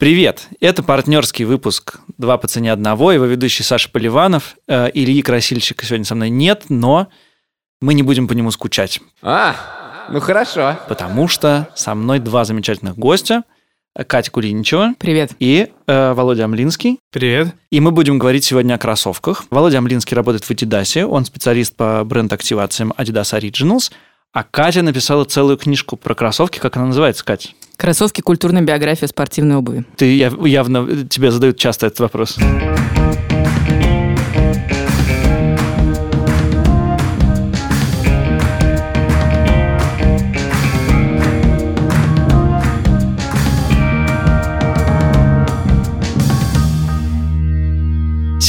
Привет! Это партнерский выпуск «Два по цене одного». Его ведущий Саша Поливанов. Э, Ильи Красильщика сегодня со мной нет, но мы не будем по нему скучать. А, ну хорошо. Потому что со мной два замечательных гостя. Катя Кулиничева. Привет. И э, Володя Амлинский. Привет. И мы будем говорить сегодня о кроссовках. Володя Амлинский работает в Adidas. Он специалист по бренд-активациям Adidas Originals. А Катя написала целую книжку про кроссовки. Как она называется, Катя? Кроссовки «Культурная биография спортивной обуви». Ты явно тебе задают часто этот вопрос.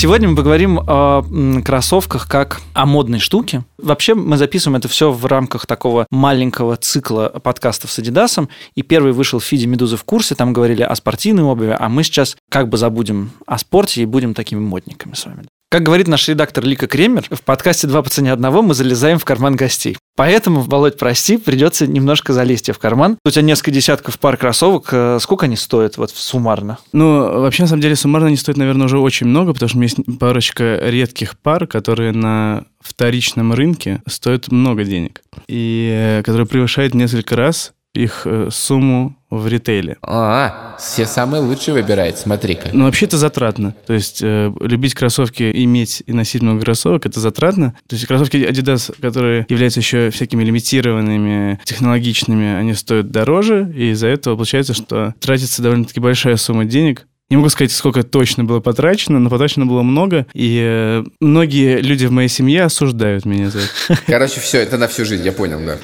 Сегодня мы поговорим о кроссовках как о модной штуке. Вообще мы записываем это все в рамках такого маленького цикла подкастов с Adidas. И первый вышел в фиде «Медузы в курсе». Там говорили о спортивной обуви, а мы сейчас как бы забудем о спорте и будем такими модниками с вами. Как говорит наш редактор Лика Кремер, в подкасте «Два по цене одного» мы залезаем в карман гостей. Поэтому, Володь, прости, придется немножко залезть в карман. У тебя несколько десятков пар кроссовок. Э, сколько они стоят вот суммарно? Ну, вообще, на самом деле, суммарно они стоят, наверное, уже очень много, потому что у меня есть парочка редких пар, которые на вторичном рынке стоят много денег. И э, которые превышают несколько раз их э, сумму в ритейле. А, все самые лучшие выбирает, смотри-ка. Ну, вообще это затратно. То есть э, любить кроссовки, иметь и носить много кроссовок, это затратно. То есть кроссовки Adidas, которые являются еще всякими лимитированными, технологичными, они стоят дороже, и из-за этого получается, что тратится довольно-таки большая сумма денег не могу сказать, сколько точно было потрачено, но потрачено было много, и э, многие люди в моей семье осуждают меня за это. Короче, все, это на всю жизнь, я понял, да.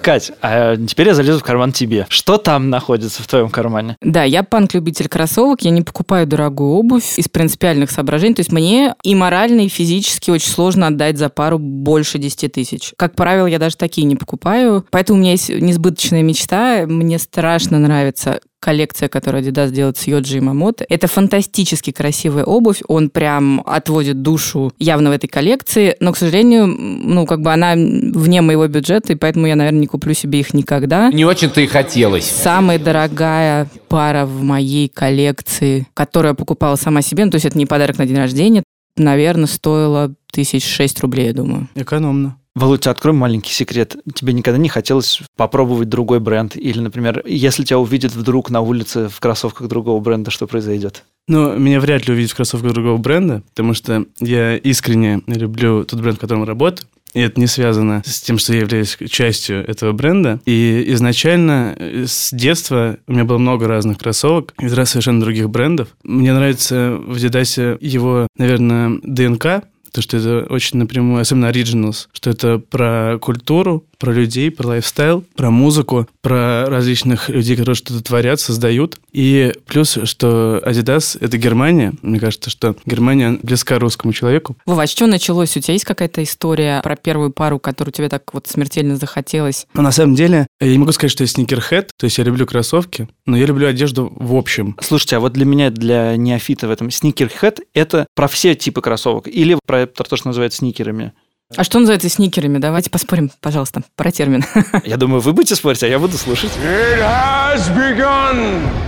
Кать, а теперь я залезу в карман тебе. Что там находится в твоем кармане? Да, я панк-любитель кроссовок, я не покупаю дорогую обувь из принципиальных соображений, то есть мне и морально, и физически очень сложно отдать за пару больше 10 тысяч. Как правило, я даже такие не покупаю, поэтому у меня есть несбыточная мечта, мне страшно нравится коллекция, которую Adidas делает с Йоджи и Мамото. Это фантастически красивая обувь, он прям отводит душу явно в этой коллекции, но, к сожалению, ну, как бы она вне моего бюджета, и поэтому я, наверное, не куплю себе их никогда. Не очень-то и хотелось. Самая дорогая пара в моей коллекции, которую я покупала сама себе, ну, то есть это не подарок на день рождения, наверное, стоила тысяч шесть рублей, я думаю. Экономно. Володь, открой маленький секрет. Тебе никогда не хотелось попробовать другой бренд? Или, например, если тебя увидят вдруг на улице в кроссовках другого бренда, что произойдет? Ну, меня вряд ли увидят в кроссовках другого бренда, потому что я искренне люблю тот бренд, в котором работаю. И это не связано с тем, что я являюсь частью этого бренда. И изначально э, с детства у меня было много разных кроссовок из раз совершенно других брендов. Мне нравится в Дидасе его, наверное, ДНК, то, что это очень напрямую, особенно Originals, что это про культуру, про людей, про лайфстайл, про музыку, про различных людей, которые что-то творят, создают. И плюс, что Adidas — это Германия. Мне кажется, что Германия близка русскому человеку. Вова, а что началось? У тебя есть какая-то история про первую пару, которую тебе так вот смертельно захотелось? Но на самом деле, я не могу сказать, что я сникерхед, то есть я люблю кроссовки, но я люблю одежду в общем. Слушайте, а вот для меня, для неофита в этом, сникерхед — это про все типы кроссовок или про то, что называют сникерами? А что называется сникерами? Давайте поспорим, пожалуйста, про термин. Я думаю, вы будете спорить, а я буду слушать.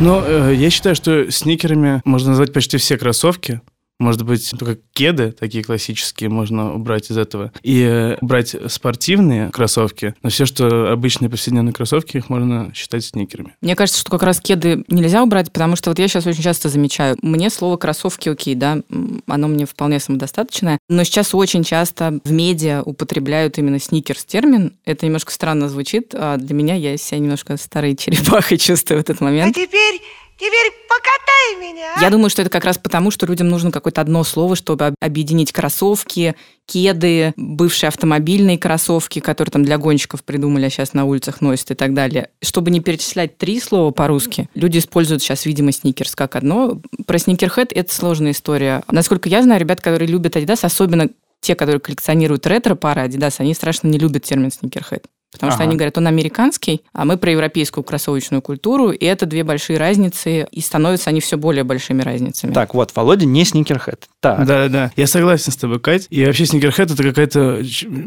Ну, э, я считаю, что сникерами можно назвать почти все кроссовки. Может быть, только кеды такие классические можно убрать из этого. И э, брать спортивные кроссовки, но все, что обычные повседневные кроссовки, их можно считать сникерами. Мне кажется, что как раз кеды нельзя убрать, потому что вот я сейчас очень часто замечаю, мне слово кроссовки окей, да, оно мне вполне самодостаточное, но сейчас очень часто в медиа употребляют именно сникерс термин. Это немножко странно звучит, а для меня я себя немножко старой черепахой чувствую в этот момент. А теперь Теперь покатай меня. А? Я думаю, что это как раз потому, что людям нужно какое-то одно слово, чтобы объединить кроссовки, кеды, бывшие автомобильные кроссовки, которые там для гонщиков придумали, а сейчас на улицах носят и так далее. Чтобы не перечислять три слова по-русски, люди используют сейчас, видимо, сникерс как одно. Про сникерхед это сложная история. Насколько я знаю, ребят, которые любят Adidas, особенно те, которые коллекционируют ретро-пары Adidas, они страшно не любят термин сникерхед. Потому что Ага. они говорят, он американский, а мы про европейскую кроссовочную культуру, и это две большие разницы, и становятся они все более большими разницами. Так, вот, Володя не сникерхед. Так, Да-да-да. Я согласен с тобой, Кать. И вообще сникерхед это какая-то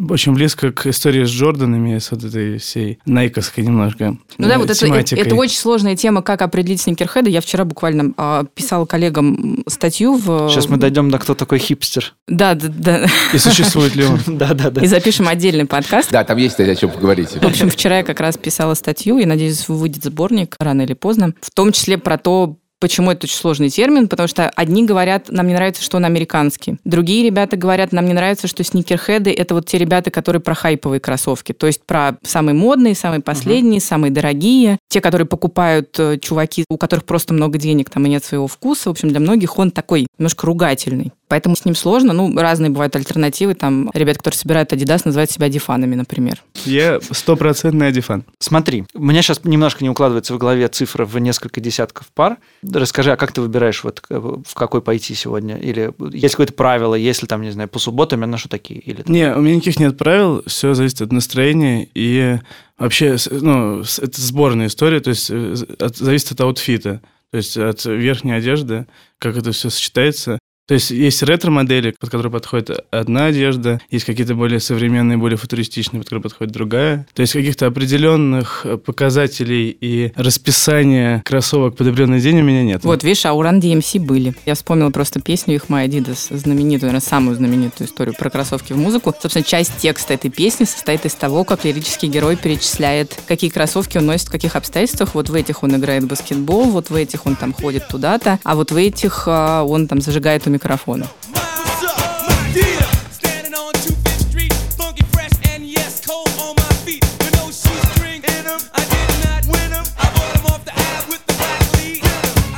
очень близко к истории с Джорданами, с вот этой всей найковской немножко Ну да, э, вот это, это, это очень сложная тема, как определить сникерхеда. Я вчера буквально а, писала коллегам статью в... сейчас мы дойдем до кто такой хипстер. Да, да, да. И существует ли он? Да-да-да. И запишем отдельный подкаст. Да, там есть, о чем поговорить. В общем, вчера я как раз писала статью, и надеюсь, выйдет сборник рано или поздно, в том числе про то, Почему это очень сложный термин? Потому что одни говорят, нам не нравится, что он американский. Другие ребята говорят, нам не нравится, что сникерхеды – это вот те ребята, которые про хайповые кроссовки. То есть про самые модные, самые последние, самые дорогие. Те, которые покупают э, чуваки, у которых просто много денег там и нет своего вкуса. В общем, для многих он такой немножко ругательный. Поэтому с ним сложно. Ну, разные бывают альтернативы. Там ребят, которые собирают Adidas, называют себя дифанами, например. Я стопроцентный адифан. Смотри, у меня сейчас немножко не укладывается в голове цифра в несколько десятков пар. Расскажи, а как ты выбираешь, вот э, в какой пойти сегодня? Или есть какое-то правило, если там, не знаю, по субботам я ношу такие? Или там- Не, у меня никаких нет правил, все зависит от настроения и вообще, ну, это сборная история, то есть э, от- зависит от аутфита, то есть от верхней одежды, как это все сочетается. То есть есть ретро-модели, под которые подходит одна одежда, есть какие-то более современные, более футуристичные, под которые подходит другая. То есть каких-то определенных э, показателей и расписания кроссовок под определенный день у меня нет. Вот, видишь, а у Run DMC были. Я вспомнила просто песню их My Adidas, знаменитую, наверное, самую знаменитую историю про кроссовки в музыку. Собственно, часть текста этой песни состоит из того, как лирический герой перечисляет, какие кроссовки он носит, в каких обстоятельствах. Вот в этих он играет в баскетбол, вот в этих он там ходит туда-то, а вот в этих а, он там зажигает у микрофона. What's up, my dear? Standing on 25th Street, funky fresh and yes, cold on my feet. With no shoestring in 'em, I did not win 'em. I bought 'em off the ab with the black lead.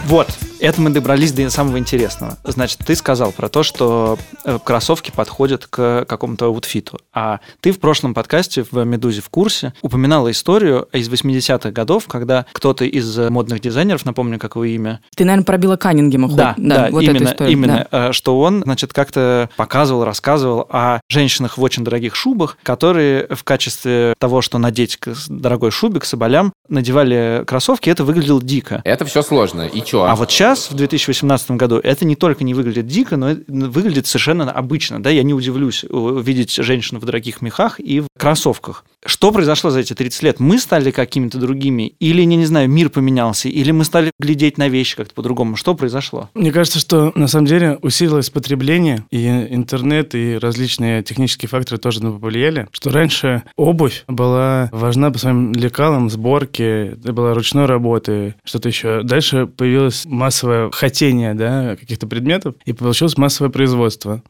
Вот, это мы добрались до самого интересного. Значит, ты сказал про то, что э, кроссовки подходят к какому-то аутфиту. А ты в прошлом подкасте в «Медузе в курсе» упоминала историю из 80-х годов, когда кто-то из э, модных дизайнеров, напомню, как его имя, Ты, наверное, пробила Каннингема хоть? да, да, вот именно, эту историю. именно, да. э, что он, значит, как-то показывал, рассказывал о женщинах в очень дорогих шубах, которые в качестве того, что надеть к дорогой шубе, к соболям, надевали кроссовки, это выглядело дико. Это все сложно. И чё? А вот сейчас, в 2018 году, это не только не выглядит дико, но это выглядит совершенно обычно. Да? Я не удивлюсь увидеть женщину в дорогих мехах и в кроссовках. Что произошло за эти 30 лет? Мы стали какими-то другими? Или, не, не знаю, мир поменялся? Или мы стали глядеть на вещи как-то по-другому? Что произошло? Мне кажется, что на самом деле усилилось потребление, и интернет, и различные технические факторы тоже на повлияли, что раньше обувь была важна по своим лекалам, сборке, это была ручной работы, что-то еще. Дальше появилось массовое хотение да, каких-то предметов, и получилось массовое производство.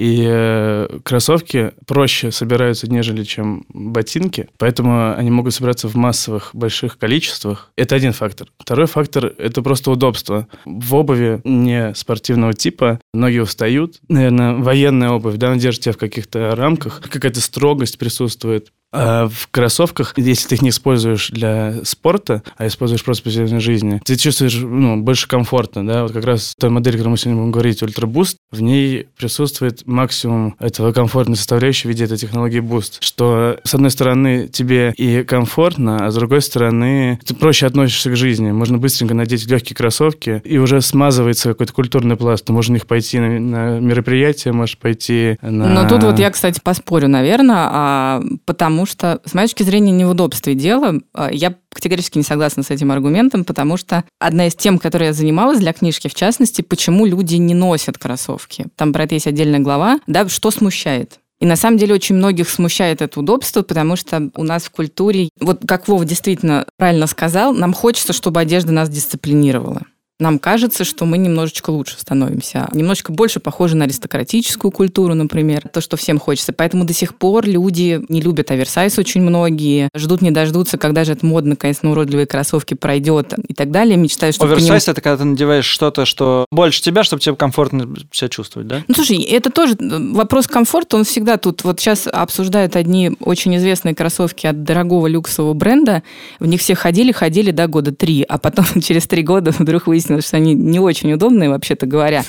И э, кроссовки проще собираются, нежели чем ботинки, поэтому они могут собираться в массовых больших количествах. Это один фактор. Второй фактор – это просто удобство. В обуви не спортивного типа ноги устают. Наверное, военная обувь, да, она держит тебя в каких-то рамках, какая-то строгость присутствует. А в кроссовках, если ты их не используешь для спорта, а используешь просто в повседневной жизни, ты чувствуешь ну, больше комфорта. Да? Вот как раз той модели, о которой мы сегодня будем говорить, Ultra Boost, в ней присутствует максимум этого комфортной составляющей в виде этой технологии Boost. Что, с одной стороны, тебе и комфортно, а с другой стороны, ты проще относишься к жизни. Можно быстренько надеть легкие кроссовки, и уже смазывается какой-то культурный пласт. Ты можешь на них пойти на, на мероприятие, можешь пойти на... Но тут вот я, кстати, поспорю, наверное, а, потому что, с моей точки зрения, не в удобстве дело. А, Я категорически не согласна с этим аргументом, потому что одна из тем, которой я занималась для книжки, в частности, почему люди не носят кроссовки. Там про это есть отдельная глава. Да, что смущает? И на самом деле очень многих смущает это удобство, потому что у нас в культуре, вот как Вов действительно правильно сказал, нам хочется, чтобы одежда нас дисциплинировала. Нам кажется, что мы немножечко лучше становимся, немножечко больше похожи на аристократическую культуру, например, то, что всем хочется. Поэтому до сих пор люди не любят оверсайз очень многие, ждут не дождутся, когда же это модно, конечно, на уродливые кроссовки пройдет и так далее, мечтают, что Оверсайз – это когда ты надеваешь что-то, что больше тебя, чтобы тебе комфортно себя чувствовать, да? Ну, слушай, это тоже вопрос комфорта, он всегда тут. Вот сейчас обсуждают одни очень известные кроссовки от дорогого люксового бренда. В них все ходили, ходили, да, года три, а потом через три года вдруг выяснилось, естественно, что они не очень удобные, вообще-то говоря.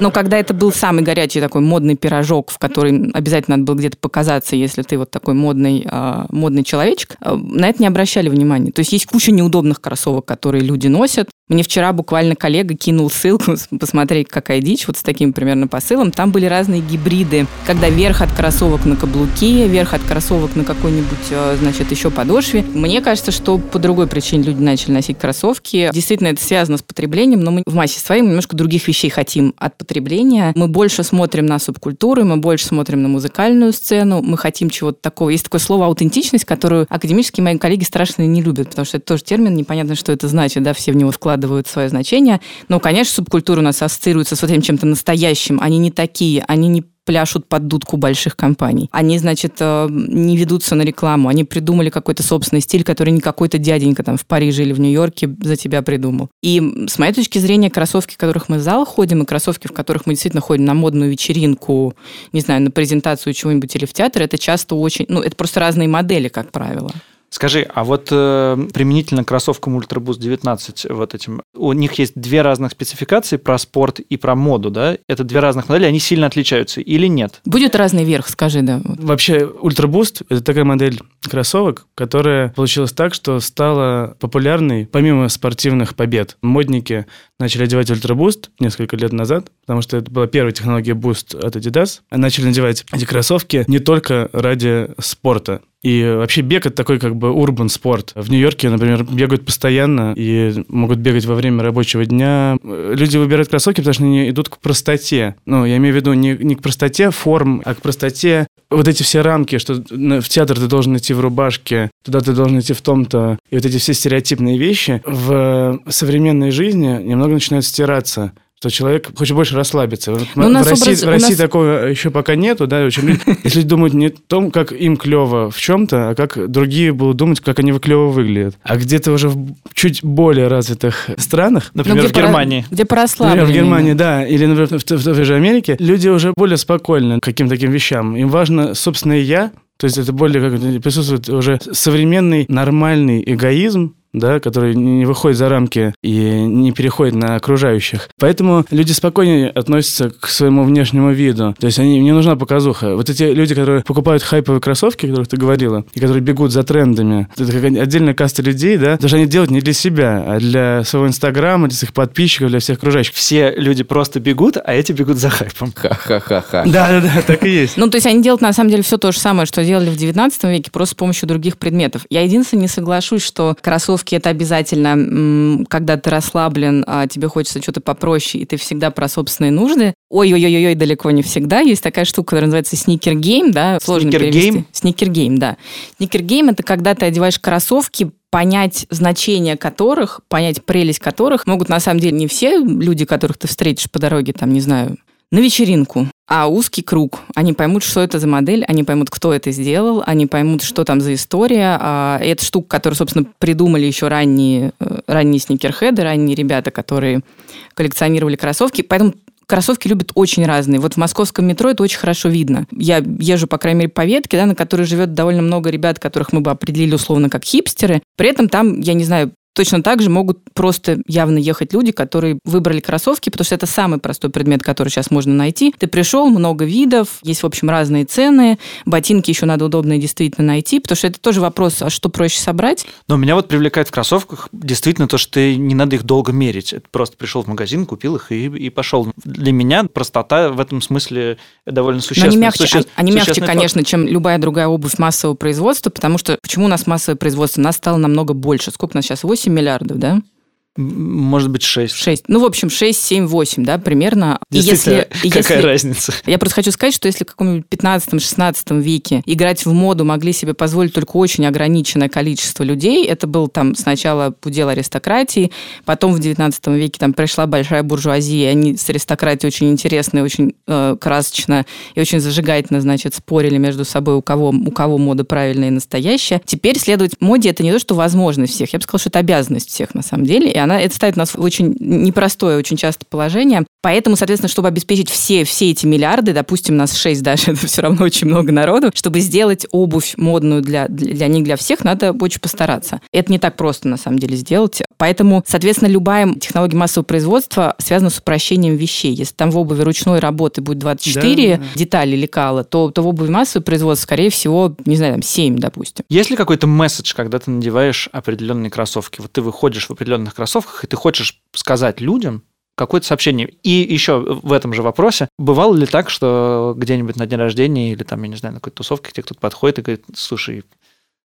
Но когда это был самый горячий такой модный пирожок, в который обязательно надо было где-то показаться, если ты вот такой модный, а, модный человечек, а, на это не обращали внимания. То есть есть куча неудобных кроссовок, которые люди носят. Мне вчера буквально коллега кинул ссылку, посмотреть, какая дичь, вот с таким примерно посылом. Там были разные гибриды, когда верх от кроссовок на каблуке, верх от кроссовок на какой-нибудь, э, значит, еще подошве. Мне кажется, что по другой причине люди начали носить кроссовки. Действительно, это связано с потреблением, но мы в массе своей немножко других вещей хотим от потребления. Мы больше смотрим на субкультуры, мы больше смотрим на музыкальную сцену, мы хотим чего-то такого. Есть такое слово аутентичность, которую академические мои коллеги страшно не любят, потому что это тоже термин, непонятно, что это значит, да, все в него вкладывают вкладывают свое значение. Но, конечно, субкультура у нас ассоциируется с вот этим чем-то настоящим. Они не такие, они не пляшут под дудку больших компаний. Они, значит, э, не ведутся на рекламу, они придумали какой-то собственный стиль, который не какой-то дяденька там в Париже или в Нью-Йорке за тебя придумал. И с моей точки зрения, кроссовки, в которых мы в зал ходим, и кроссовки, в которых мы действительно ходим на модную вечеринку, не знаю, на презентацию чего-нибудь или в театр, это часто очень... Ну, это просто разные модели, как правило. Скажи, а вот э, применительно к кроссовкам Ultra Boost 19, вот этим, у них есть две разных спецификации про спорт и про моду, да? Это две разных модели, они сильно отличаются или нет? Будет разный верх, скажи, да. Вообще, Ultra Boost – это такая модель кроссовок, которая получилась так, что стала популярной помимо спортивных побед. Модники начали одевать Ultra Boost несколько лет назад, потому что это была первая технология Boost от Adidas. Начали надевать эти кроссовки не только ради спорта. И вообще бег это такой как бы урбан спорт. В Нью-Йорке, например, бегают постоянно и могут бегать во время рабочего дня. Люди выбирают кроссовки, потому что они идут к простоте. Ну, я имею в виду не, не к простоте форм, а к простоте вот эти все рамки, что в театр ты должен идти в рубашке, туда ты должен идти в том-то. И вот эти все стереотипные вещи в современной жизни немного начинают стираться что человек хочет больше расслабиться. Вот Ну, у нас в России, образ- в России нас- такого еще пока нету, да, очень люди- если думают не о том, как им клево в чем-то, а как другие будут думать, как они клево выглядят. А где-то уже в чуть более развитых странах, Ну, Например, в Германии. Где Например, порасслабленнее. в Германии, да, или, например, в, в той же Америке, люди уже более спокойны к каким-то таким вещам. Им важно собственное «я», то есть это более как присутствует уже современный нормальный эгоизм, да, который не выходит за рамки и не переходит на окружающих. Поэтому люди спокойнее относятся к своему внешнему виду. То есть они, не нужна показуха. Вот эти люди, которые покупают хайповые кроссовки, о которых ты говорила, и которые бегут за трендами, это как отдельная каста людей, да, даже они делают не для себя, а для своего инстаграма, для своих подписчиков, для всех окружающих. Все люди просто бегут, а эти бегут за хайпом. Ха-ха-ха-ха. Да-да-да, так и есть. Ну, то есть они делают, на самом деле, все то же самое, что делали в 19 веке, просто с помощью других предметов. Я единственное не соглашусь, что кроссовки это обязательно, когда ты расслаблен, а тебе хочется что-то попроще, и ты всегда про собственные нужды. Ой-ой-ой-ой, далеко не всегда. Есть такая штука, которая называется sneaker game, да, сложно Sneaker game? Sneaker game, да. Sneaker game это когда ты одеваешь кроссовки, понять значение которых, понять прелесть которых могут на самом деле не все люди, которых ты встретишь по дороге, там, не знаю, на вечеринку, а узкий круг. Они поймут, что это за модель, они поймут, кто это сделал, они поймут, что там за история. А это штука, которую, собственно, придумали еще ранние, э, ранние sneakerhead ы, ранние ребята, которые коллекционировали кроссовки. Поэтому кроссовки любят очень разные. Вот в московском метро это очень хорошо видно. Я езжу, по крайней мере, по ветке, да, на которой живет довольно много ребят, которых мы бы определили условно как хипстеры. При этом там, я не знаю, Точно так же могут просто явно ехать люди, которые выбрали кроссовки, потому что это самый простой предмет, который сейчас можно найти. Ты пришел, много видов, есть, в общем, разные цены, ботинки еще надо удобные действительно найти, потому что это тоже вопрос, а что проще собрать? Но меня вот привлекает в кроссовках действительно то, что ты не надо их долго мерить. Это просто пришел в магазин, купил их и, и пошел. Для меня простота в этом смысле довольно Но существенная. они мягче, суще- они мягче, существенный факт. конечно, чем любая другая обувь массового производства, потому что почему у нас массовое производство? Нас стало намного больше. Сколько у нас сейчас? 8 миллиардов, да? Может быть, 6. 6. Ну, в общем, 6, 7, 8, да, примерно. И Действительно, если, какая если- разница? Я просто хочу сказать, что если в каком-нибудь 15-16 веке играть в моду могли себе позволить только очень ограниченное количество людей, это был там сначала удел аристократии, потом в 19 веке там пришла большая буржуазия, и они с аристократией очень интересно и очень э, красочно и очень зажигательно, значит, спорили между собой, у кого, у кого мода правильная и настоящая. Теперь следовать моде это не то, что возможность всех, я бы сказала, что это обязанность всех на самом деле, она, это ставит нас в очень непростое очень часто положение. Поэтому, соответственно, чтобы обеспечить все, все эти миллиарды, допустим, нас 6 даже, это все равно очень много народу, чтобы сделать обувь модную для, для, для них, для всех, надо очень постараться. Это не так просто, на самом деле, сделать. Поэтому, соответственно, любая технология массового производства связана с упрощением вещей. Если там в обуви ручной работы будет 24 Да, да. детали лекала, то, то в обуви массового производства, скорее всего, не знаю, там 7, допустим. Есть ли какой-то месседж, когда ты надеваешь определенные кроссовки? Вот ты выходишь в определенных кроссовках, и ты хочешь сказать людям какое-то сообщение. И еще в этом же вопросе, бывало ли так, что где-нибудь на день рождения или там, я не знаю, на какой-то тусовке тебе кто-то подходит и говорит, слушай,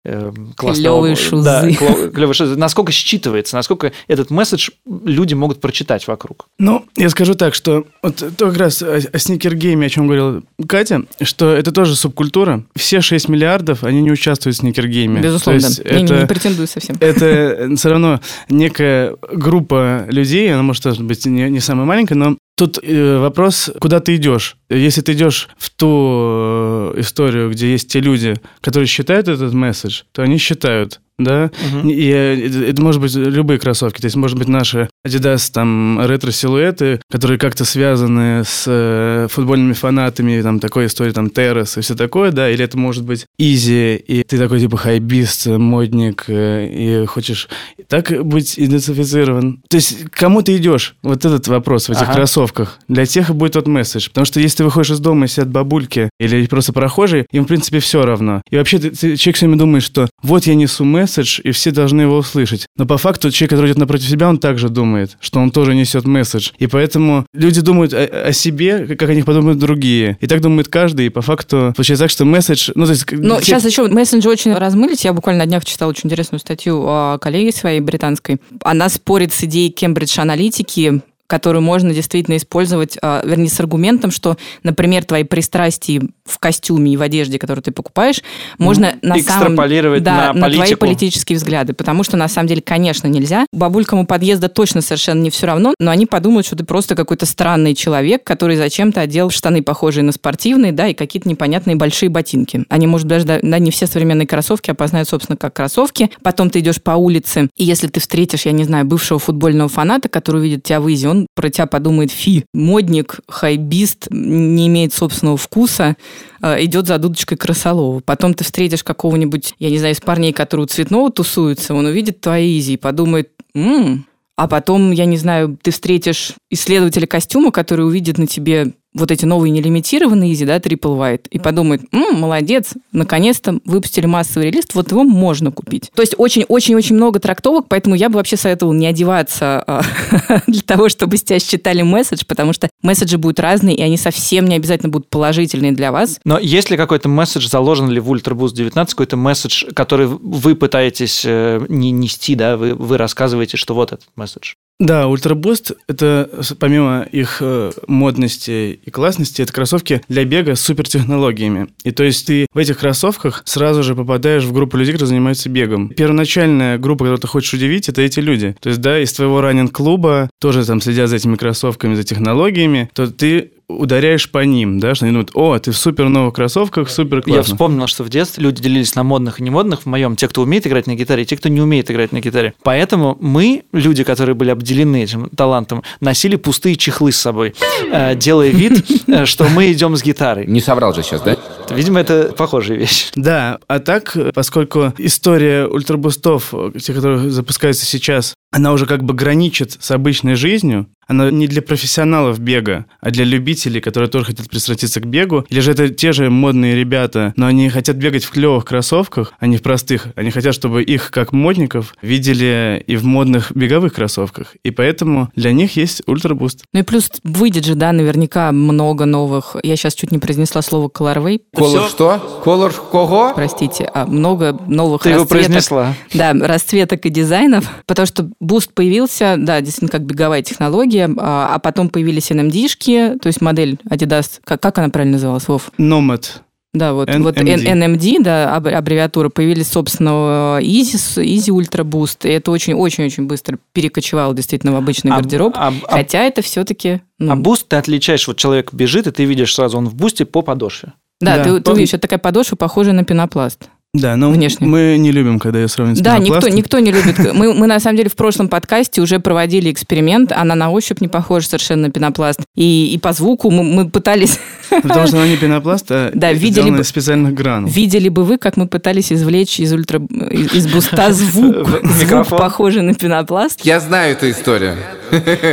эм, обувь». шузы. Да, клёвые шузы. Насколько считывается, насколько этот месседж люди могут прочитать вокруг? Ну, я скажу так, что вот то как раз о, о сникергейме, о чем говорила Катя, что это тоже субкультура. Все 6 миллиардов, они не участвуют в сникергейме. Безусловно, То есть не, это, не претендую совсем. это все равно некая группа людей, она может быть не, не самая маленькая, но тут э, вопрос, куда ты идешь. Если ты идешь в ту э, историю, где есть те люди, которые считают этот месседж, то они считают, да, и э, это, может быть любые кроссовки, то есть может быть наши Adidas там ретро-силуэты, которые как-то связаны с э, футбольными фанатами, там такой истории, там Террас и все такое, да, или это может быть Изи, и ты такой типа хайбист, модник, э, и хочешь так быть идентифицирован. То есть кому ты идешь? Вот этот вопрос в этих Ага. кроссовках. Для тех и будет тот месседж. Потому что если ты выходишь из дома и сидят бабульки или просто прохожие, им, в принципе, все равно. И вообще ты- ты- человек все время думает, что вот я несу месседж, и все должны его услышать. Но по факту человек, который идет напротив себя, он также думает, что он тоже несет месседж. И поэтому люди думают о, о себе, как о них подумают другие. И так думает каждый, и по факту получается так, что месседж... Ну, то есть... Но те- сейчас еще мессенджеры очень размылись. Я буквально на днях читала очень интересную статью о коллеге своей британской. Она спорит с идеей Кембридж-аналитики, которую можно действительно использовать, а, вернее, с аргументом, что, например, твои пристрастия в костюме и в одежде, которую ты покупаешь, можно на самом да, на твои политику. политические взгляды, потому что на самом деле, конечно, нельзя. Бабулькам у подъезда точно совершенно не все равно, но они подумают, что ты просто какой-то странный человек, который зачем-то одел штаны, похожие на спортивные, да, и какие-то непонятные большие ботинки. Они, может, даже да, да, не все современные кроссовки опознают, собственно, как кроссовки. Потом ты идешь по улице, и если ты встретишь, я не знаю, бывшего футбольного фаната, который увидит тебя в Изи, он про тебя подумает, фи, модник, хайбист, не имеет собственного вкуса, э, идет за дудочкой Красолова. Потом ты встретишь какого-нибудь, я не знаю, из парней, которые у цветного тусуются, он увидит твои Изи и подумает, «М, а потом, я не знаю, ты встретишь исследователя костюма, который увидит на тебе вот эти новые нелимитированные изи, да, Triple White, и подумает, «М, молодец, наконец-то выпустили массовый релиз, вот его можно купить. То есть очень-очень-очень много трактовок, поэтому я бы вообще советовала не одеваться а, для того, чтобы с тебя считали месседж, потому что месседжи будут разные, и они совсем не обязательно будут положительные для вас. Но есть ли какой-то месседж, заложен ли в Ultra Boost 19, какой-то месседж, который вы пытаетесь э, не нести, да, вы, вы рассказываете, что вот этот месседж? Да, Ultra Boost – это, помимо их э, модности и классности, это кроссовки для бега с супертехнологиями. И то есть ты в этих кроссовках сразу же попадаешь в группу людей, которые занимаются бегом. Первоначальная группа, которую ты хочешь удивить, это эти люди. То есть, да, из твоего running -клуба тоже там следят за этими кроссовками, за технологиями, то ты ударяешь по ним, да, что они думают, о, ты в супер новых кроссовках, супер Я классно. вспомнил, что в детстве люди делились на модных и немодных. В моем те, кто умеет играть на гитаре, и те, кто не умеет играть на гитаре. Поэтому мы, люди, которые были обделены этим талантом, носили пустые чехлы с собой, э, делая вид, э, что мы идем с гитарой. Не соврал же сейчас, да? Видимо, это похожая вещь. Да, а так, поскольку история ультрабустов, те, которые запускаются сейчас, она уже как бы граничит с обычной жизнью, она не для профессионалов бега, а для любителей, которые тоже хотят пристраститься к бегу. Или же это те же модные ребята, но они хотят бегать в клевых кроссовках, а не в простых. Они хотят, чтобы их, как модников, видели и в модных беговых кроссовках. И поэтому для них есть Ultra Boost. Ну и плюс выйдет же, да, наверняка много новых. Я сейчас чуть не произнесла слово colorway. Color что? Color кого? Простите, а много новых Ты его расцветок. произнесла. Да, расцветок и дизайнов, потому что Boost появился, да, действительно, как беговая технология, а а потом появились NMD-шки, то есть модель Adidas, как, как она правильно называлась, Вов? Nomad. Да, вот, NMD. вот NMD, да, аб- аббревиатура, появились, собственно, Yeezy, Yeezy, Ultra Boost, и это очень-очень-очень быстро перекочевало действительно в обычный А- гардероб, а- а- хотя это все-таки... А Boost ты отличаешь, вот человек бежит, и ты видишь сразу, он в Boost е по подошве. да, Да. ты, ты увидишь, это такая подошва, похожая на пенопласт. Да, но Внешне. мы не любим, когда ее сравнивают с Да, никто, никто не любит. Мы, мы, на самом деле, в прошлом подкасте уже проводили эксперимент. Она на ощупь не похожа совершенно на пенопласт. И, и по звуку мы, мы пытались... Потому что она не пенопласт, а Да, видели бы- из специальных гранул. Видели бы вы, как мы пытались извлечь из ультра... из буста звук, звук похожий на пенопласт. Я знаю эту историю.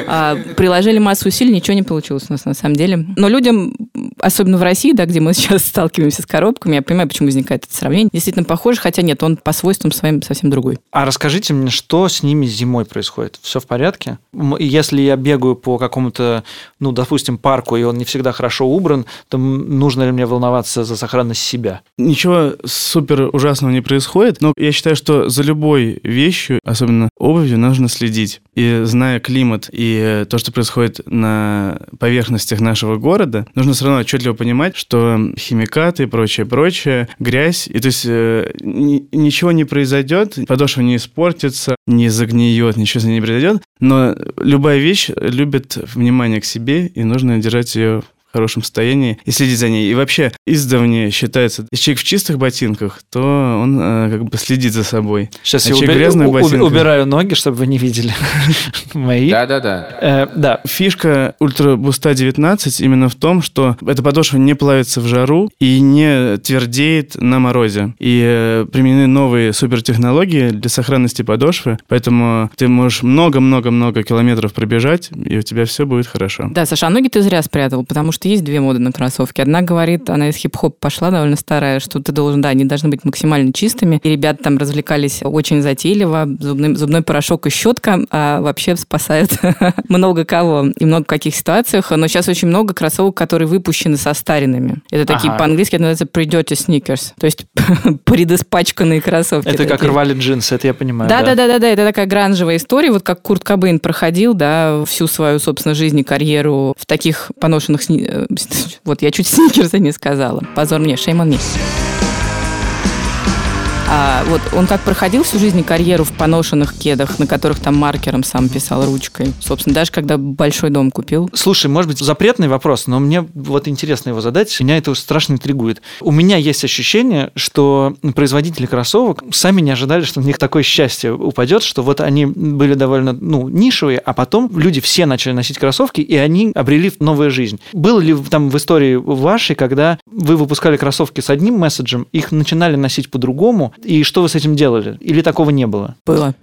А, приложили массу усилий, ничего не получилось у нас на самом деле. Но людям, особенно в России, да, где мы сейчас сталкиваемся с коробками, я понимаю, почему возникает это сравнение, действительно похож, хотя нет, он по свойствам своим совсем другой. А расскажите мне, что с ними зимой происходит? Все в порядке? Если я бегаю по какому-то, ну, допустим, парку, и он не всегда хорошо убран, то нужно ли мне волноваться за сохранность себя? Ничего супер ужасного не происходит, но я считаю, что за любой вещью, особенно обувью, нужно следить. И зная климат и то, что происходит на поверхностях нашего города, нужно все равно отчетливо понимать, что химикаты и прочее, прочее, грязь, и то есть э, ничего не произойдет, подошва не испортится, не загниет, ничего с ней не произойдет, но любая вещь любит внимание к себе, и нужно держать ее хорошем состоянии и следить за ней. И вообще, издавна считается, если человек в чистых ботинках, то он э, как бы следит за собой. Сейчас А я убер- грязных ботинках? убираю ноги, чтобы вы не видели мои. Да-да-да. Э, Да, Фишка ультрабуста 19 именно в том, что эта подошва не плавится в жару и не твердеет на морозе. И э, применены новые супертехнологии для сохранности подошвы, поэтому ты можешь много-много-много километров пробежать, и у тебя все будет хорошо. Да, Саша, а ноги ты зря спрятал, потому что есть две моды на кроссовки. Одна говорит, она из хип-хоп пошла, довольно старая, что ты должен, да, они должны быть максимально чистыми. И ребята там развлекались очень затейливо. Зубный, зубной порошок и щетка а, вообще спасают много кого и много каких ситуациях. Но сейчас очень много кроссовок, которые выпущены состаренными. Это такие Ага. по-английски это называется pre-dirty sneakers, то есть предиспачканные кроссовки. это как такие. рвали джинсы, это я понимаю. Да, да, да, да, да, это такая гранжевая история, вот как Курт Кобейн проходил, да, всю свою, собственно, жизнь и карьеру в таких поношенных... э, Вот, я чуть сникерса не сказала. Позор мне, шейм on me. А вот он как проходил всю жизнь карьеру в поношенных кедах, на которых там маркером сам писал ручкой. Собственно, даже когда большой дом купил. Слушай, может быть, запретный вопрос, но мне вот интересно его задать. Меня это страшно интригует. У меня есть ощущение, что производители кроссовок сами не ожидали, что на них такое счастье упадет, что вот они были довольно ну, нишевые, а потом люди все начали носить кроссовки, и они обрели новую жизнь. Было ли там в истории вашей, когда вы выпускали кроссовки с одним месседжем, их начинали носить по-другому, и что вы с этим делали? Или такого не было? Было.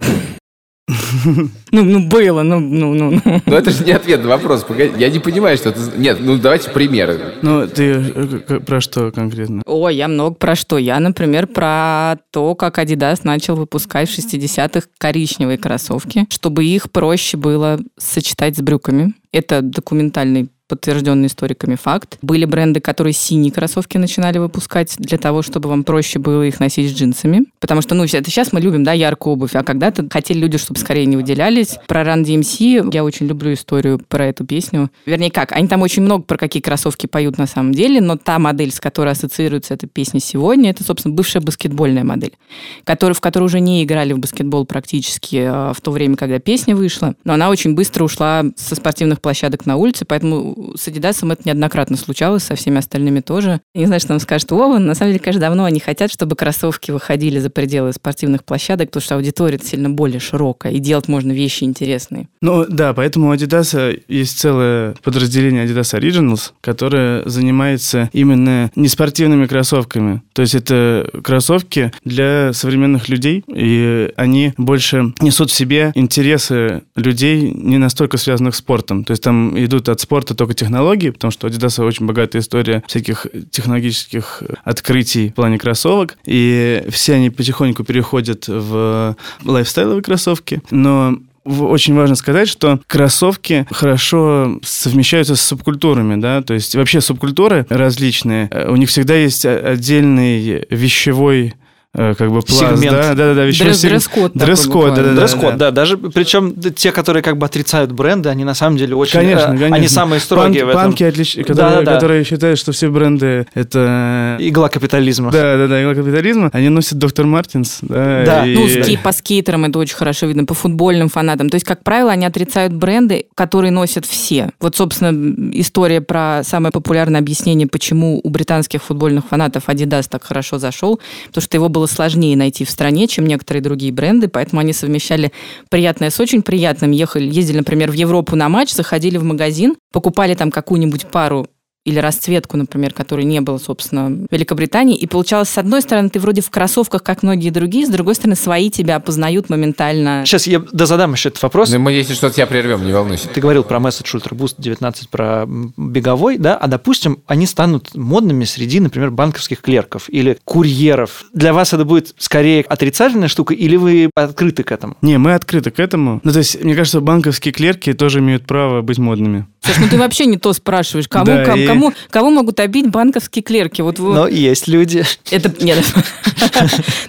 Ну, ну, было, ну, ну, ну. ну. Но это же не ответ на вопрос. Погоди, Я не понимаю, что это... Нет, ну давайте примеры. Ну, ты э, про что конкретно? Ой, я много про что. Я, например, про то, как Adidas начал выпускать в 60-х коричневые кроссовки, чтобы их проще было сочетать с брюками. Это документальный подтвержденный историками факт. Были бренды, которые синие кроссовки начинали выпускать для того, чтобы вам проще было их носить с джинсами. Потому что, ну, это сейчас мы любим, да, яркую обувь, а когда-то хотели люди, чтобы скорее не выделялись. Про Run DMC я очень люблю историю про эту песню. Вернее, как, они там очень много про какие кроссовки поют на самом деле, но та модель, с которой ассоциируется эта песня сегодня, это, собственно, бывшая баскетбольная модель, которую, в которой уже не играли в баскетбол практически э, в то время, когда песня вышла. Но она очень быстро ушла со спортивных площадок на улице, поэтому с Адидасом это неоднократно случалось, со всеми остальными тоже. Я не знаю, что нам скажет Вова, на самом деле, конечно, давно они хотят, чтобы кроссовки выходили за пределы спортивных площадок, потому что аудитория сильно более широкая, и делать можно вещи интересные. Ну да, поэтому у Adidas есть целое подразделение Adidas Originals, которое занимается именно не спортивными кроссовками. То есть это кроссовки для современных людей, и они больше несут в себе интересы людей, не настолько связанных с спортом. То есть там идут от спорта только технологии, потому что у Adidas очень богатая история всяких технологических открытий в плане кроссовок, и все они потихоньку переходят в лайфстайловые кроссовки, но очень важно сказать, что кроссовки хорошо совмещаются с субкультурами, да, то есть вообще субкультуры различные, э, у них всегда есть о- отдельный вещевой э, как бы пласт, Сегмент. да, да, да, да, вещевой Дресс- сегмент. дресс-код такой Дресс-код, да, да, да, Дресс-код, да. да. Даже, причем те, которые как бы отрицают бренды, они на самом деле очень... Конечно, э, конечно. Они самые строгие Панк- в этом. Панки, отлич- которые, Да-да-да. которые считают, что все бренды это... Игла капитализма. Да, да, да, игла капитализма. Они носят доктор Мартинс, да. Да. и- Ну, ски- по скейтерам это очень хорошо видно, по футбольным фанатам. То есть, как правило, они отрицают бренды, которые носят все. Вот, собственно, история про самое популярное объяснение, почему у британских футбольных фанатов Adidas так хорошо зашел, потому что его было было сложнее найти в стране, чем некоторые другие бренды, поэтому они совмещали приятное с очень приятным. Ехали, ездили, например, в Европу на матч, заходили в магазин, покупали там какую-нибудь пару или расцветку, например, которой не было, собственно, в Великобритании. И получалось, с одной стороны, ты вроде в кроссовках, как многие другие, с другой стороны, свои тебя опознают моментально. Сейчас я дозадам еще этот вопрос. Ну, мы, если что, тебя прервем, не волнуйся. Ты говорил про Message Ultra Boost 19, про беговой, да, а, допустим, они станут модными среди, например, банковских клерков или курьеров. Для вас это будет скорее отрицательная штука или вы открыты к этому? Не, мы открыты к этому. Ну, то есть, мне кажется, банковские клерки тоже имеют право быть модными. Слушай, ну ты вообще не то спрашиваешь. Кому, Да, ком- и- кому, кого могут обить банковские клерки? Вот вы- Но есть люди. Это нет.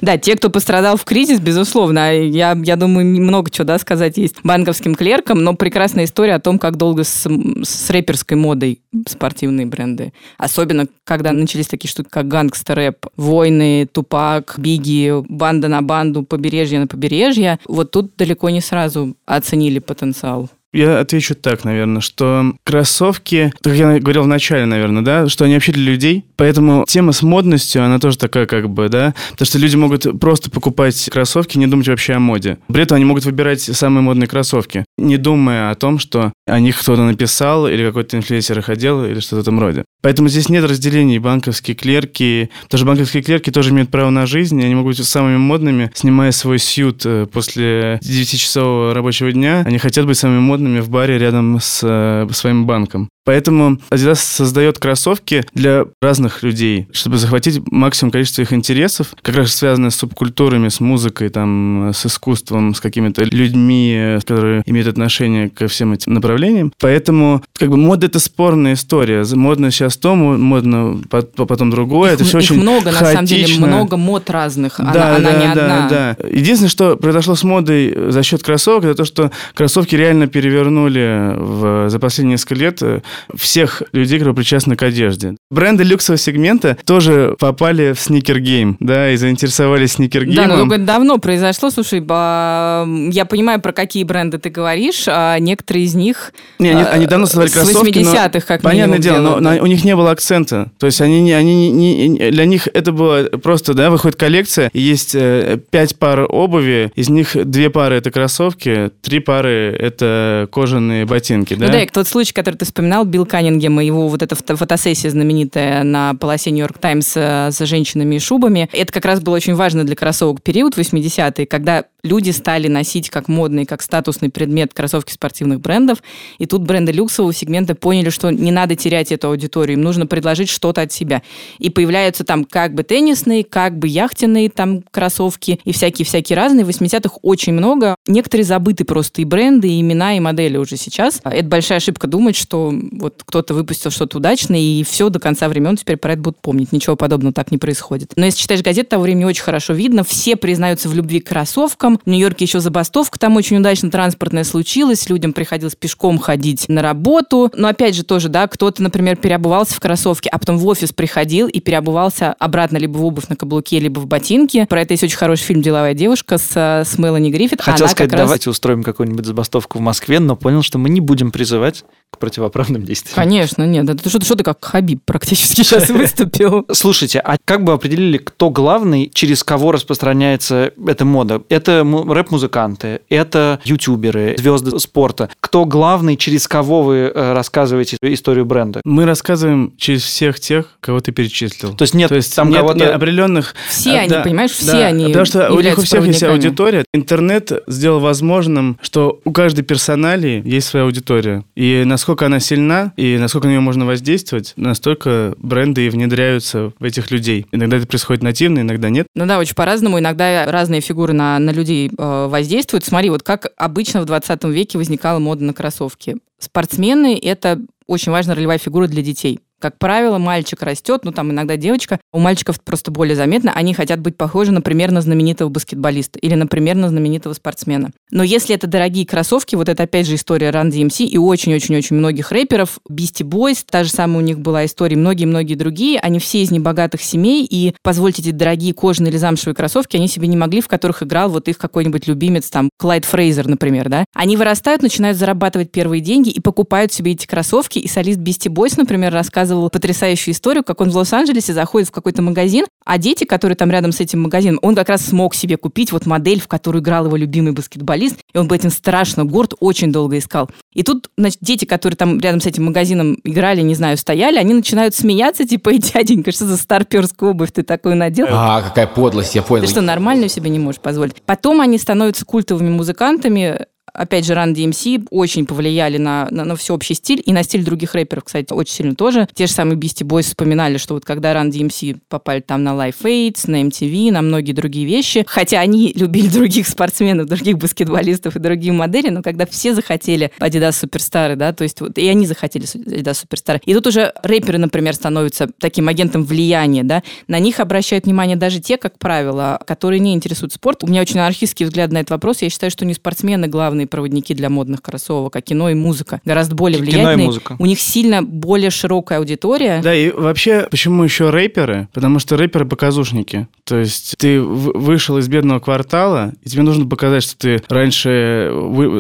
Да, те, кто пострадал в кризис, безусловно. Я, я думаю, много чего да, сказать есть банковским клеркам, но прекрасная история о том, как долго с, с рэперской модой спортивные бренды. Особенно, когда начались такие штуки, как гангстер-рэп, войны, тупак, биги, банда на банду, побережье на побережье. Вот тут далеко не сразу оценили потенциал. Я отвечу так, наверное, что кроссовки, как я говорил в начале, наверное, да, что они вообще для людей, поэтому тема с модностью, она тоже такая как бы, да, потому что люди могут просто покупать кроссовки, не думать вообще о моде. При этом они могут выбирать самые модные кроссовки, не думая о том, что о них кто-то написал или какой-то инфлюенсер их одел или что-то в этом роде. Поэтому здесь нет разделений. Банковские клерки, потому что банковские клерки тоже имеют право на жизнь, и они могут быть самыми модными, снимая свой сьют э, после 9-часового рабочего дня, они хотят быть самыми модными в баре рядом с э, своим банком. Поэтому Adidas создает кроссовки для разных людей, чтобы захватить максимум количества их интересов, как раз связанные с субкультурами, с музыкой, там, с искусством, с какими-то людьми, э, которые имеют отношение ко всем этим направлениям. Поэтому, как бы, мода — это спорная история. Модно сейчас то, мо- модно по- по- потом другое. их, это все их очень много, на самом деле, хаотично. много мод разных. Она, Да, она да, не да, одна. да. Единственное, что произошло с модой за счет кроссовок, это то, что кроссовки реально перевернули в, за последние несколько лет э, всех людей, которые причастны к одежде. Бренды люксового сегмента тоже попали в сникер-гейм, да, и заинтересовались Да, но сникер-геймом. только давно произошло. Слушай, я понимаю, про какие бренды ты говоришь, а некоторые из них Не, они, э, они давно создали кроссовки, но 80-х, как Понятное дело, но делают, да. у них не было акцента. То есть они, они не, для них это было просто, да, выходит коллекция, и есть э, пять пар обуви, из них две пары это кроссовки, три пары это кожаные ботинки, да? Ну да, и тот случай, который ты вспоминал, Билл Каннингем и его вот эта фото- фотосессия знаменитая на полосе Нью-Йорк Таймс э, с женщинами и шубами, это как раз было очень важно для кроссовок период 80-е, когда люди стали носить как модный, как статусный предмет кроссовки спортивных брендов, и тут бренды люксового сегмента поняли, что не надо терять эту аудиторию, им нужно предложить что-то от себя. И появляются там как бы теннисные, как бы яхтенные там кроссовки и всякие-всякие разные. В 80-х очень много. Некоторые забыты просто и бренды, и имена, и модели уже сейчас. Это большая ошибка думать, что вот кто-то выпустил что-то удачное, и все до конца времен теперь про это будут помнить. Ничего подобного так не происходит. Но если читаешь газеты того времени, очень хорошо видно. Все признаются в любви к кроссовкам. В Нью-Йорке еще забастовка там очень удачно транспортная случилась. Людям приходилось пешком ходить на работу. Но опять же тоже, да, кто-то, например, переобувался в кроссовки, а потом в офис приходил и переобувался обратно либо в обувь на каблуке, либо в ботинке. Про это есть очень хороший фильм «Деловая девушка» с, э, с Мелани Гриффит. Хотел Она сказать, раз- давайте устроим какую-нибудь забастовку в Москве, но понял, что мы не будем призывать к противоправным действиям. Конечно, нет. Это что, что ты как Хабиб практически сейчас выступил. Слушайте, а как бы определили, кто главный, через кого распространяется эта мода? Это му- рэп-музыканты, это ютуберы, звезды спорта. Кто главный, через кого вы э, рассказываете историю бренда? Мы рассказываем через всех тех, кого ты перечислил. То есть нет То есть там нет, кого-то... нет определенных... Все А, они, да, понимаешь, все да, они Потому что у них у всех есть аудитория. Интернет сделал возможным, что у каждой персоналии есть своя аудитория. И насколько она сильна, и насколько на нее можно воздействовать, настолько бренды и внедряются в этих людей. Иногда это происходит нативно, иногда нет. Ну да, очень по-разному. Иногда разные фигуры на, на людей э, воздействуют. Смотри, вот как обычно в 20 веке возникала мода на кроссовки. Спортсмены – это очень важная ролевая фигура для детей. Как правило, мальчик растет, ну там иногда девочка, у мальчиков просто более заметно, они хотят быть похожи, например, на знаменитого баскетболиста или, например, на знаменитого спортсмена. Но если это дорогие кроссовки, вот это опять же история Run DMC и очень-очень-очень многих рэперов, Beastie Boys, та же самая у них была история, многие-многие другие, они все из небогатых семей, и, позвольте, эти дорогие кожаные или замшевые кроссовки они себе не могли, в которых играл вот их какой-нибудь любимец, там, Клайд Фрейзер, например, да. Они вырастают, начинают зарабатывать первые деньги и покупают себе эти кроссовки, и солист Beastie Boys, например, рассказывает рассказывал потрясающую историю, как он в Лос-Анджелесе заходит в какой-то магазин, а дети, которые там рядом с этим магазином, он как раз смог себе купить вот модель, в которую играл его любимый баскетболист, и он был этим страшно горд, очень долго искал. И тут, значит, дети, которые там рядом с этим магазином играли, не знаю, стояли, они начинают смеяться, типа, «Эй, дяденька, что за старперскую обувь ты такую надел? А, какая подлость, я понял. Ты что, нормально себе не можешь позволить? Потом они становятся культовыми музыкантами, опять же, Run DMC очень повлияли на, на, на всеобщий стиль и на стиль других рэперов, кстати, очень сильно тоже. Те же самые Beastie Boys вспоминали, что вот когда Run DMC попали там на Life Aids, на MTV, на многие другие вещи, хотя они любили других спортсменов, других баскетболистов и другие модели, но когда все захотели Adidas Суперстары, да, то есть вот и они захотели Adidas Суперстары. И тут уже рэперы, например, становятся таким агентом влияния, да, на них обращают внимание даже те, как правило, которые не интересуют спорт. У меня очень анархистский взгляд на этот вопрос. Я считаю, что не спортсмены главные проводники для модных кроссовок, а кино и музыка. Гораздо более Кино и влиятельные. музыка. У них сильно более широкая аудитория. Да, и вообще, почему еще рэперы? Потому что рэперы показушники. То есть ты вышел из бедного квартала, и тебе нужно показать, что ты раньше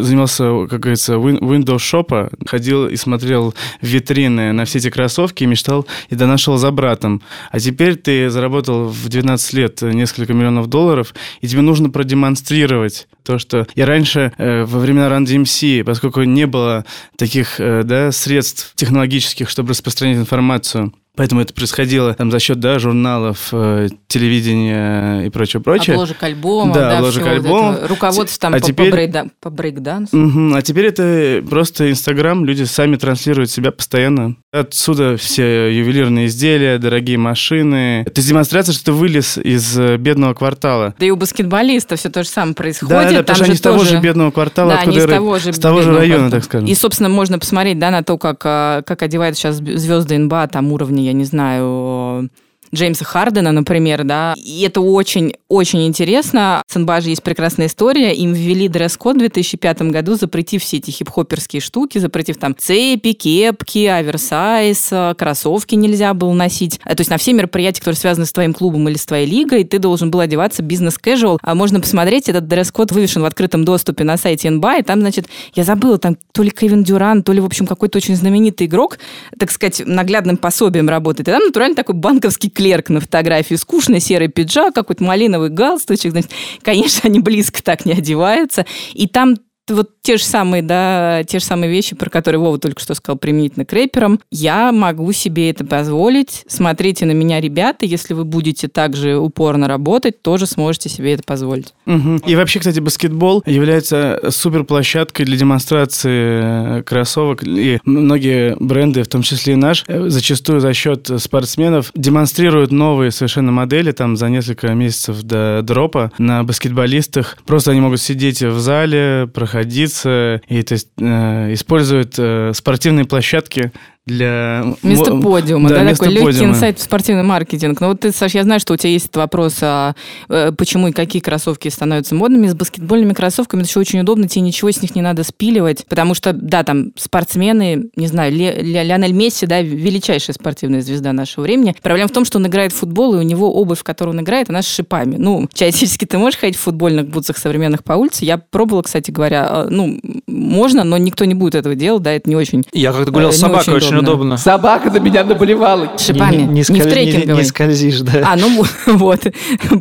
занимался, как говорится, Windows шопа, ходил и смотрел витрины на все эти кроссовки и мечтал и донашивал за братом. А теперь ты заработал в 12 лет несколько миллионов долларов, и тебе нужно продемонстрировать то, что... Я раньше, э, во времена Run DMC, поскольку не было таких э, да, средств технологических, чтобы распространять информацию, Поэтому это происходило там, за счет да, журналов, э, телевидения и прочее-прочее. Обложек альбома, Да, да, обложек вот альбома. этого. Руководство там А по, теперь- по, брейда- по брейкдансу. Мгм. А теперь это просто Инстаграм, люди сами транслируют себя постоянно. Отсюда все ювелирные изделия, дорогие машины. Это демонстрация, что ты вылез из э, бедного квартала. Да и у баскетболистов все то же самое происходит. Да, да, потому что они с того тоже- же бедного квартала, Да, откуда из того же, с того же района, квартала. так скажем. И, собственно, можно посмотреть, да, на то, как, а, как одевают сейчас звезды НБА, там уровня, я не знаю, Джеймса Хардена, например, да, и это очень-очень интересно. С НБА же есть прекрасная история. Им ввели дресс-код в 2005 году, запретив все эти хип-хоперские штуки, запретив там цепи, кепки, оверсайз, э, кроссовки нельзя было носить. Э, То есть на все мероприятия, которые связаны с твоим клубом или с твоей лигой, ты должен был одеваться бизнес-кэжуал. А можно посмотреть, этот дресс-код вывешен в открытом доступе на сайте НБА, и там, значит, я забыла, там то ли Кевин Дюран, то ли, в общем, какой-то очень знаменитый игрок, так сказать, наглядным пособием работает. И там натурально такой банковский клерк на фотографии. Скучный серый пиджак, какой-то малиновый галстучек. Значит, конечно, они близко так не одеваются. И там вот те же самые, да, те же самые вещи, про которые Вова только что сказал, применительно к рэперам. Я могу себе это позволить. Смотрите на меня, ребята. Если вы будете также упорно работать, тоже сможете себе это позволить. Мгм. И вообще, кстати, баскетбол является суперплощадкой для демонстрации э, кроссовок. И многие бренды, в том числе и наш, э, зачастую за счет спортсменов демонстрируют новые совершенно модели там за несколько месяцев до дропа на баскетболистах. Просто они могут сидеть в зале, проходиться и то есть, э, используют э, спортивные площадки для... Вместо подиума, да, вместо такой легкий подиума. инсайт в спортивный маркетинг. Ну вот ты, Саш, я знаю, что у тебя есть этот вопрос, а, э, почему и какие кроссовки становятся модными. С баскетбольными кроссовками это еще очень удобно, тебе ничего с них не надо спиливать, потому что, да, там спортсмены, не знаю, Ле- Ле- Лионель Месси, да, величайшая спортивная звезда нашего времени. Проблема в том, что он играет в футбол, и у него обувь, в которой он играет, она с шипами. Ну, теоретически ты можешь ходить в футбольных бутсах современных по улице. Я пробовала, кстати говоря, э, ну, можно, но никто не будет этого делать, да, это не очень Я как-то гулял Э, с собакой, очень очень удобно. удобно. Собака на меня наблевала. шипами, Не, не, не, в сколь- не- трекинговой. не скользишь, да. А, ну вот,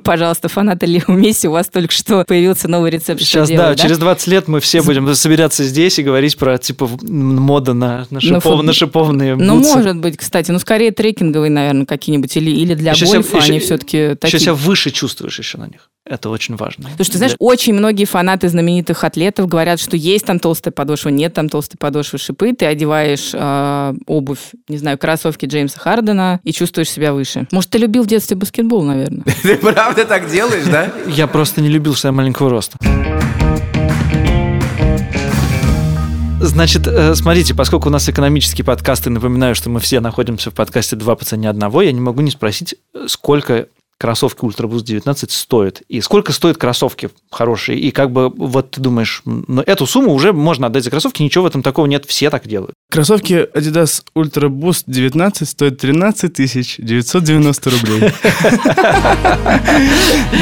пожалуйста, фанаты Лео Месси, у вас только что появился новый рецепт. Сейчас, да, делать, через 20 лет мы все будем собираться здесь и говорить про, типа, мода на, на, шипов- фут- на шипованные Ну, бутсы. может быть, кстати. Ну, скорее трекинговые, наверное, какие-нибудь. Или, или для Еще себя- гольфа еще- они все-таки Еще такие. себя выше чувствуешь еще на них. Это очень важно. Потому что, ты знаешь, очень многие фанаты знаменитых атлетов говорят, что есть там толстая подошва, нет там толстой подошвы, шипы. Ты одеваешь э, обувь, не знаю, кроссовки Джеймса Хардена и чувствуешь себя выше. Может, ты любил в детстве баскетбол, наверное? Ты правда так делаешь, да? Я просто не любил, что я маленького роста. Значит, э, смотрите, поскольку у нас экономические подкасты, напоминаю, что мы все находимся в подкасте «Два по цене одного», я не могу не спросить, э, сколько кроссовки Ultra Boost 19 стоят? И сколько стоят кроссовки хорошие? И как бы вот ты думаешь, ну, эту сумму уже можно отдать за кроссовки, ничего в этом такого нет, все так делают. Кроссовки Adidas Ultra Boost 19 стоят 13 тысяч 990 рублей.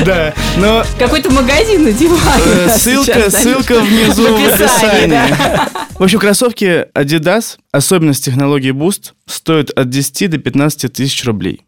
Да, но Какой-то магазин надевают. э, ссылка, ссылка внизу в описании, описании. В общем, кроссовки Adidas, особенность технологии Boost, стоят от 10 до 15 тысяч рублей.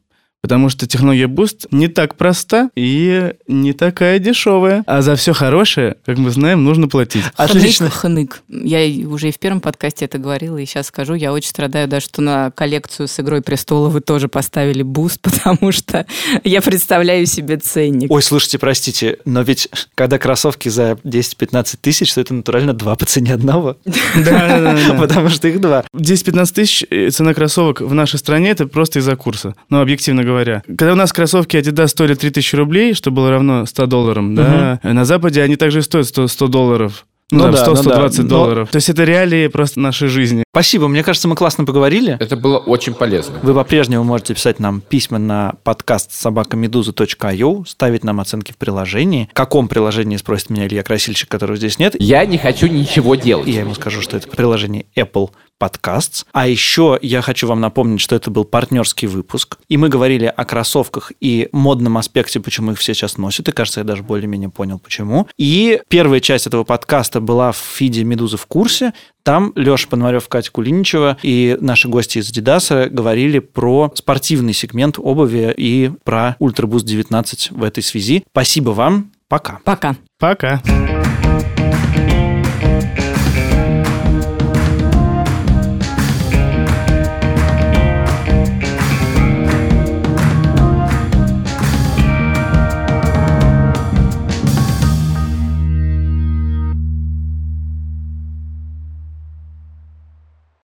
Потому что технология Boost не так проста и не такая дешевая. А за все хорошее, как мы знаем, нужно платить. Отлично. Хнык, хнык. Я уже и в первом подкасте это говорила, и сейчас скажу, я очень страдаю даже, что на коллекцию с «Игрой престолов» вы тоже поставили Boost, потому что я представляю себе ценник. Ой, слушайте, простите, но ведь когда кроссовки за 10-15 тысяч, то это натурально два по цене одного. Да-да-да. Потому что их два. 10-15 тысяч э, цена кроссовок в нашей стране это просто из-за курса. Ну, объективно говоря. Когда у нас кроссовки Adidas стоили 3000 рублей, что было равно 100 долларам, да, на Западе они также и стоят 100, 100 долларов. Ну, Ну да, 100, ну да. 120 Но- долларов. То есть это реалии просто нашей жизни. Спасибо, мне кажется, мы классно поговорили. Это было очень полезно. Вы по-прежнему можете писать нам письма на подкаст собакамедуза.io, ставить нам оценки в приложении. В каком приложении, спросит меня Илья Красильщик, которого здесь нет. Я не хочу ничего делать. И я ему скажу, что это приложение Apple Podcasts. А еще я хочу вам напомнить, что это был партнерский выпуск. И мы говорили о кроссовках и модном аспекте, почему их все сейчас носят. И, кажется, я даже более-менее понял, почему. И первая часть этого подкаста была в фиде «Медузы в курсе». Там Леша Пономарев, Катя Кулиничева и наши гости из Адидаса говорили про спортивный сегмент обуви и про Ultra Boost 19 в этой связи. Спасибо вам. Пока. Пока. Пока.